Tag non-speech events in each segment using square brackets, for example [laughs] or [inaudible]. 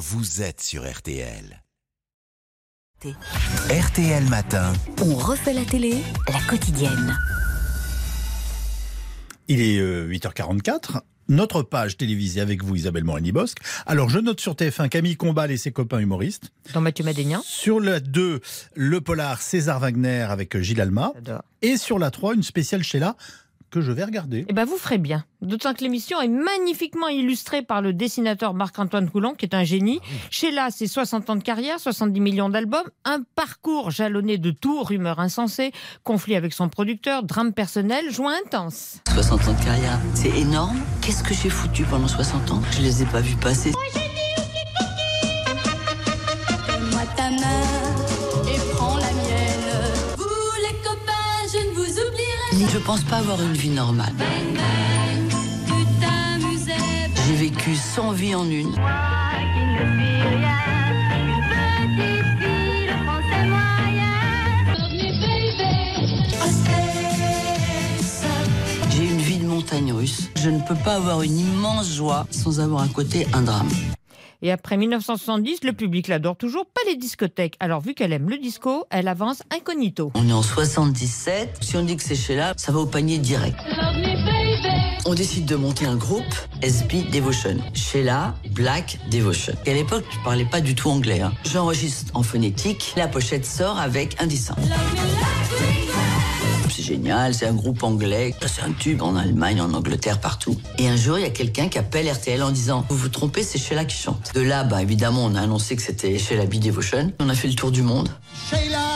vous êtes sur RTL. RTL Matin. On refait la télé, la quotidienne. Il est euh, 8h44. Notre page télévisée avec vous, Isabelle Morini-Bosque. Alors, je note sur TF1 Camille Combal et ses copains humoristes. Dans Mathieu. Sur la 2, le polar César Wagner avec euh, Gilles Alma. Et sur la 3, une spéciale Sheila que je vais regarder. Eh ben, vous ferez bien. D'autant que l'émission est magnifiquement illustrée par le dessinateur Marc-Antoine Coulon, qui est un génie. Sheila, c'est 60 ans de carrière, 70 millions d'albums, un parcours jalonné de tout, rumeurs insensées, conflit avec son producteur, drame personnel, joie intense. 60 ans de carrière, c'est énorme. Qu'est-ce que j'ai foutu pendant 60 ans? Je les ai pas vus passer. Je pense pas avoir une vie normale. J'ai vécu 100 vies en une. J'ai une vie de montagne russe. Je ne peux pas avoir une immense joie sans avoir à côté un drame. Et après 1970, le public l'adore toujours, pas les discothèques. Alors, vu qu'elle aime le disco, elle avance incognito. On est en 77. Si on dit que c'est Sheila, ça va au panier direct. On décide de monter un groupe, SB Devotion. Sheila Black Devotion. Et à l'époque, je parlais pas du tout anglais. hein. J'enregistre en phonétique. La pochette sort avec un dessin. C'est génial, c'est un groupe anglais, c'est un tube en Allemagne, en Angleterre, partout. Et un jour, il y a quelqu'un qui appelle RTL en disant Vous vous trompez, c'est Sheila qui chante. De là, bah, évidemment, on a annoncé que c'était Sheila B. Devotion. On a fait le tour du monde. À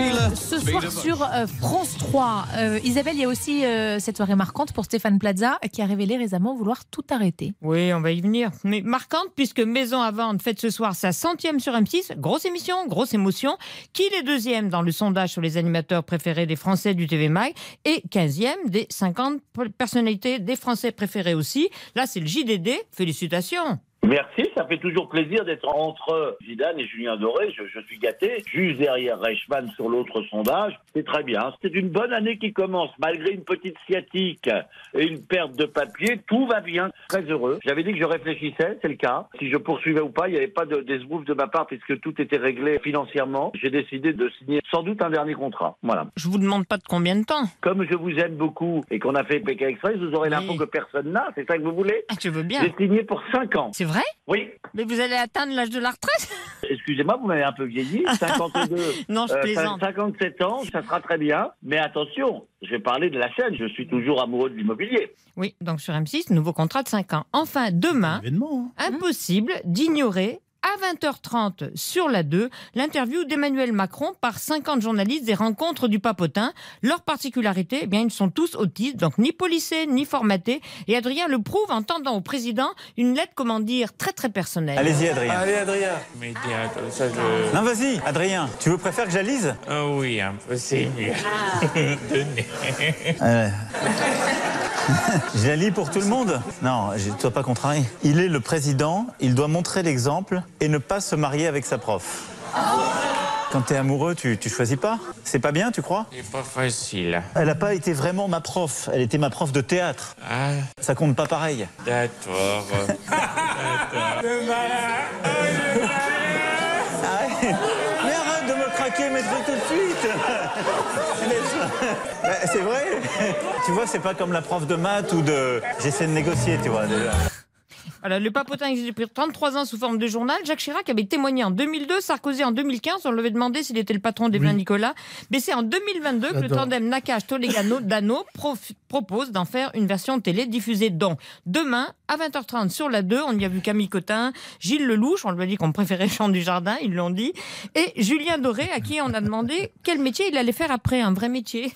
euh, ce soir sur euh, France 3. Euh, Isabelle, il y a aussi euh, cette soirée marquante pour Stéphane Plaza qui a révélé récemment vouloir tout arrêter. Oui, on va y venir. Mais marquante, puisque Maison à vendre fête ce soir sa centième sur M6. Grosse émission, grosse émotion. Qu'il est deuxième dans le sondage sur les animateurs préférés des Français du TV Mag? Et 15e des 50 personnalités des Français préférés aussi. Là, c'est le JDD. Félicitations. Merci, ça fait toujours plaisir d'être entre Zidane et Julien Doré. Je, je suis gâté. Juste derrière Reichmann sur l'autre sondage. C'est très bien. C'est une bonne année qui commence. Malgré une petite sciatique et une perte de papier, tout va bien. Très heureux. J'avais dit que je réfléchissais, c'est le cas. Si je poursuivais ou pas, il n'y avait pas de d'esbrouf de ma part puisque tout était réglé financièrement. J'ai décidé de signer sans doute un dernier contrat. Voilà. Je vous demande pas de combien de temps. Comme je vous aime beaucoup et qu'on a fait Pékin Express, vous aurez Oui. l'info que personne n'a. C'est ça que vous voulez? Ah, tu veux bien. J'ai signé pour 5 ans. C'est vrai Oui, Mais vous allez atteindre l'âge de la retraite Excusez-moi, vous m'avez un peu vieilli. [laughs] 52. Non, je euh, plaisante. 57 ans, ça sera très bien. Mais attention, je vais parler de la chaîne. Je suis toujours amoureux de l'immobilier. Oui, donc sur M6, nouveau contrat de 5 ans. Enfin, demain, Événement. hein. impossible d'ignorer à 20h30 sur la 2 l'interview d'Emmanuel Macron par 50 journalistes des rencontres du papotin. Leur particularité, eh bien, ils sont tous autistes, donc ni policiers, ni formatés. Et Adrien le prouve en tendant au président une lettre, comment dire, très très personnelle. Allez-y, Adrien. Allez, Adrien. Mais ça, je. Non, vas-y, Adrien. Tu veux préfères que je la lise Ah oui, impossible. [laughs] Tenez. Euh. [laughs] Je la lis pour tout le monde Non, je ne sois pas contrarié. Il est le président, il doit montrer l'exemple et ne pas se marier avec sa prof. Quand t'es amoureux, tu, tu choisis pas C'est pas bien, tu crois? C'est pas facile. Elle n'a pas été vraiment ma prof, elle était ma prof de théâtre. Ah, Ça compte pas pareil. d'accord. [laughs] Arrête. Bah, C'est vrai Tu vois, c'est pas comme la prof de maths ou de... J'essaie de négocier, tu vois, déjà. Voilà, le papotin existe depuis 33 ans sous forme de journal. Jacques Chirac avait témoigné en 2002, Sarkozy en 2015. On lui avait demandé s'il était le patron des vins Nicolas. Mais c'est en 2022 que le tandem Nakache-Tolegano-Dano [laughs] prof- propose d'en faire une version télé diffusée donc demain à 20h30 sur la 2. On y a vu Camille Cotin, Gilles Lelouch, on lui a dit qu'on préférait Chant du Jardin, ils l'ont dit, et Julien Doré à qui on a demandé quel métier il allait faire après, un vrai métier.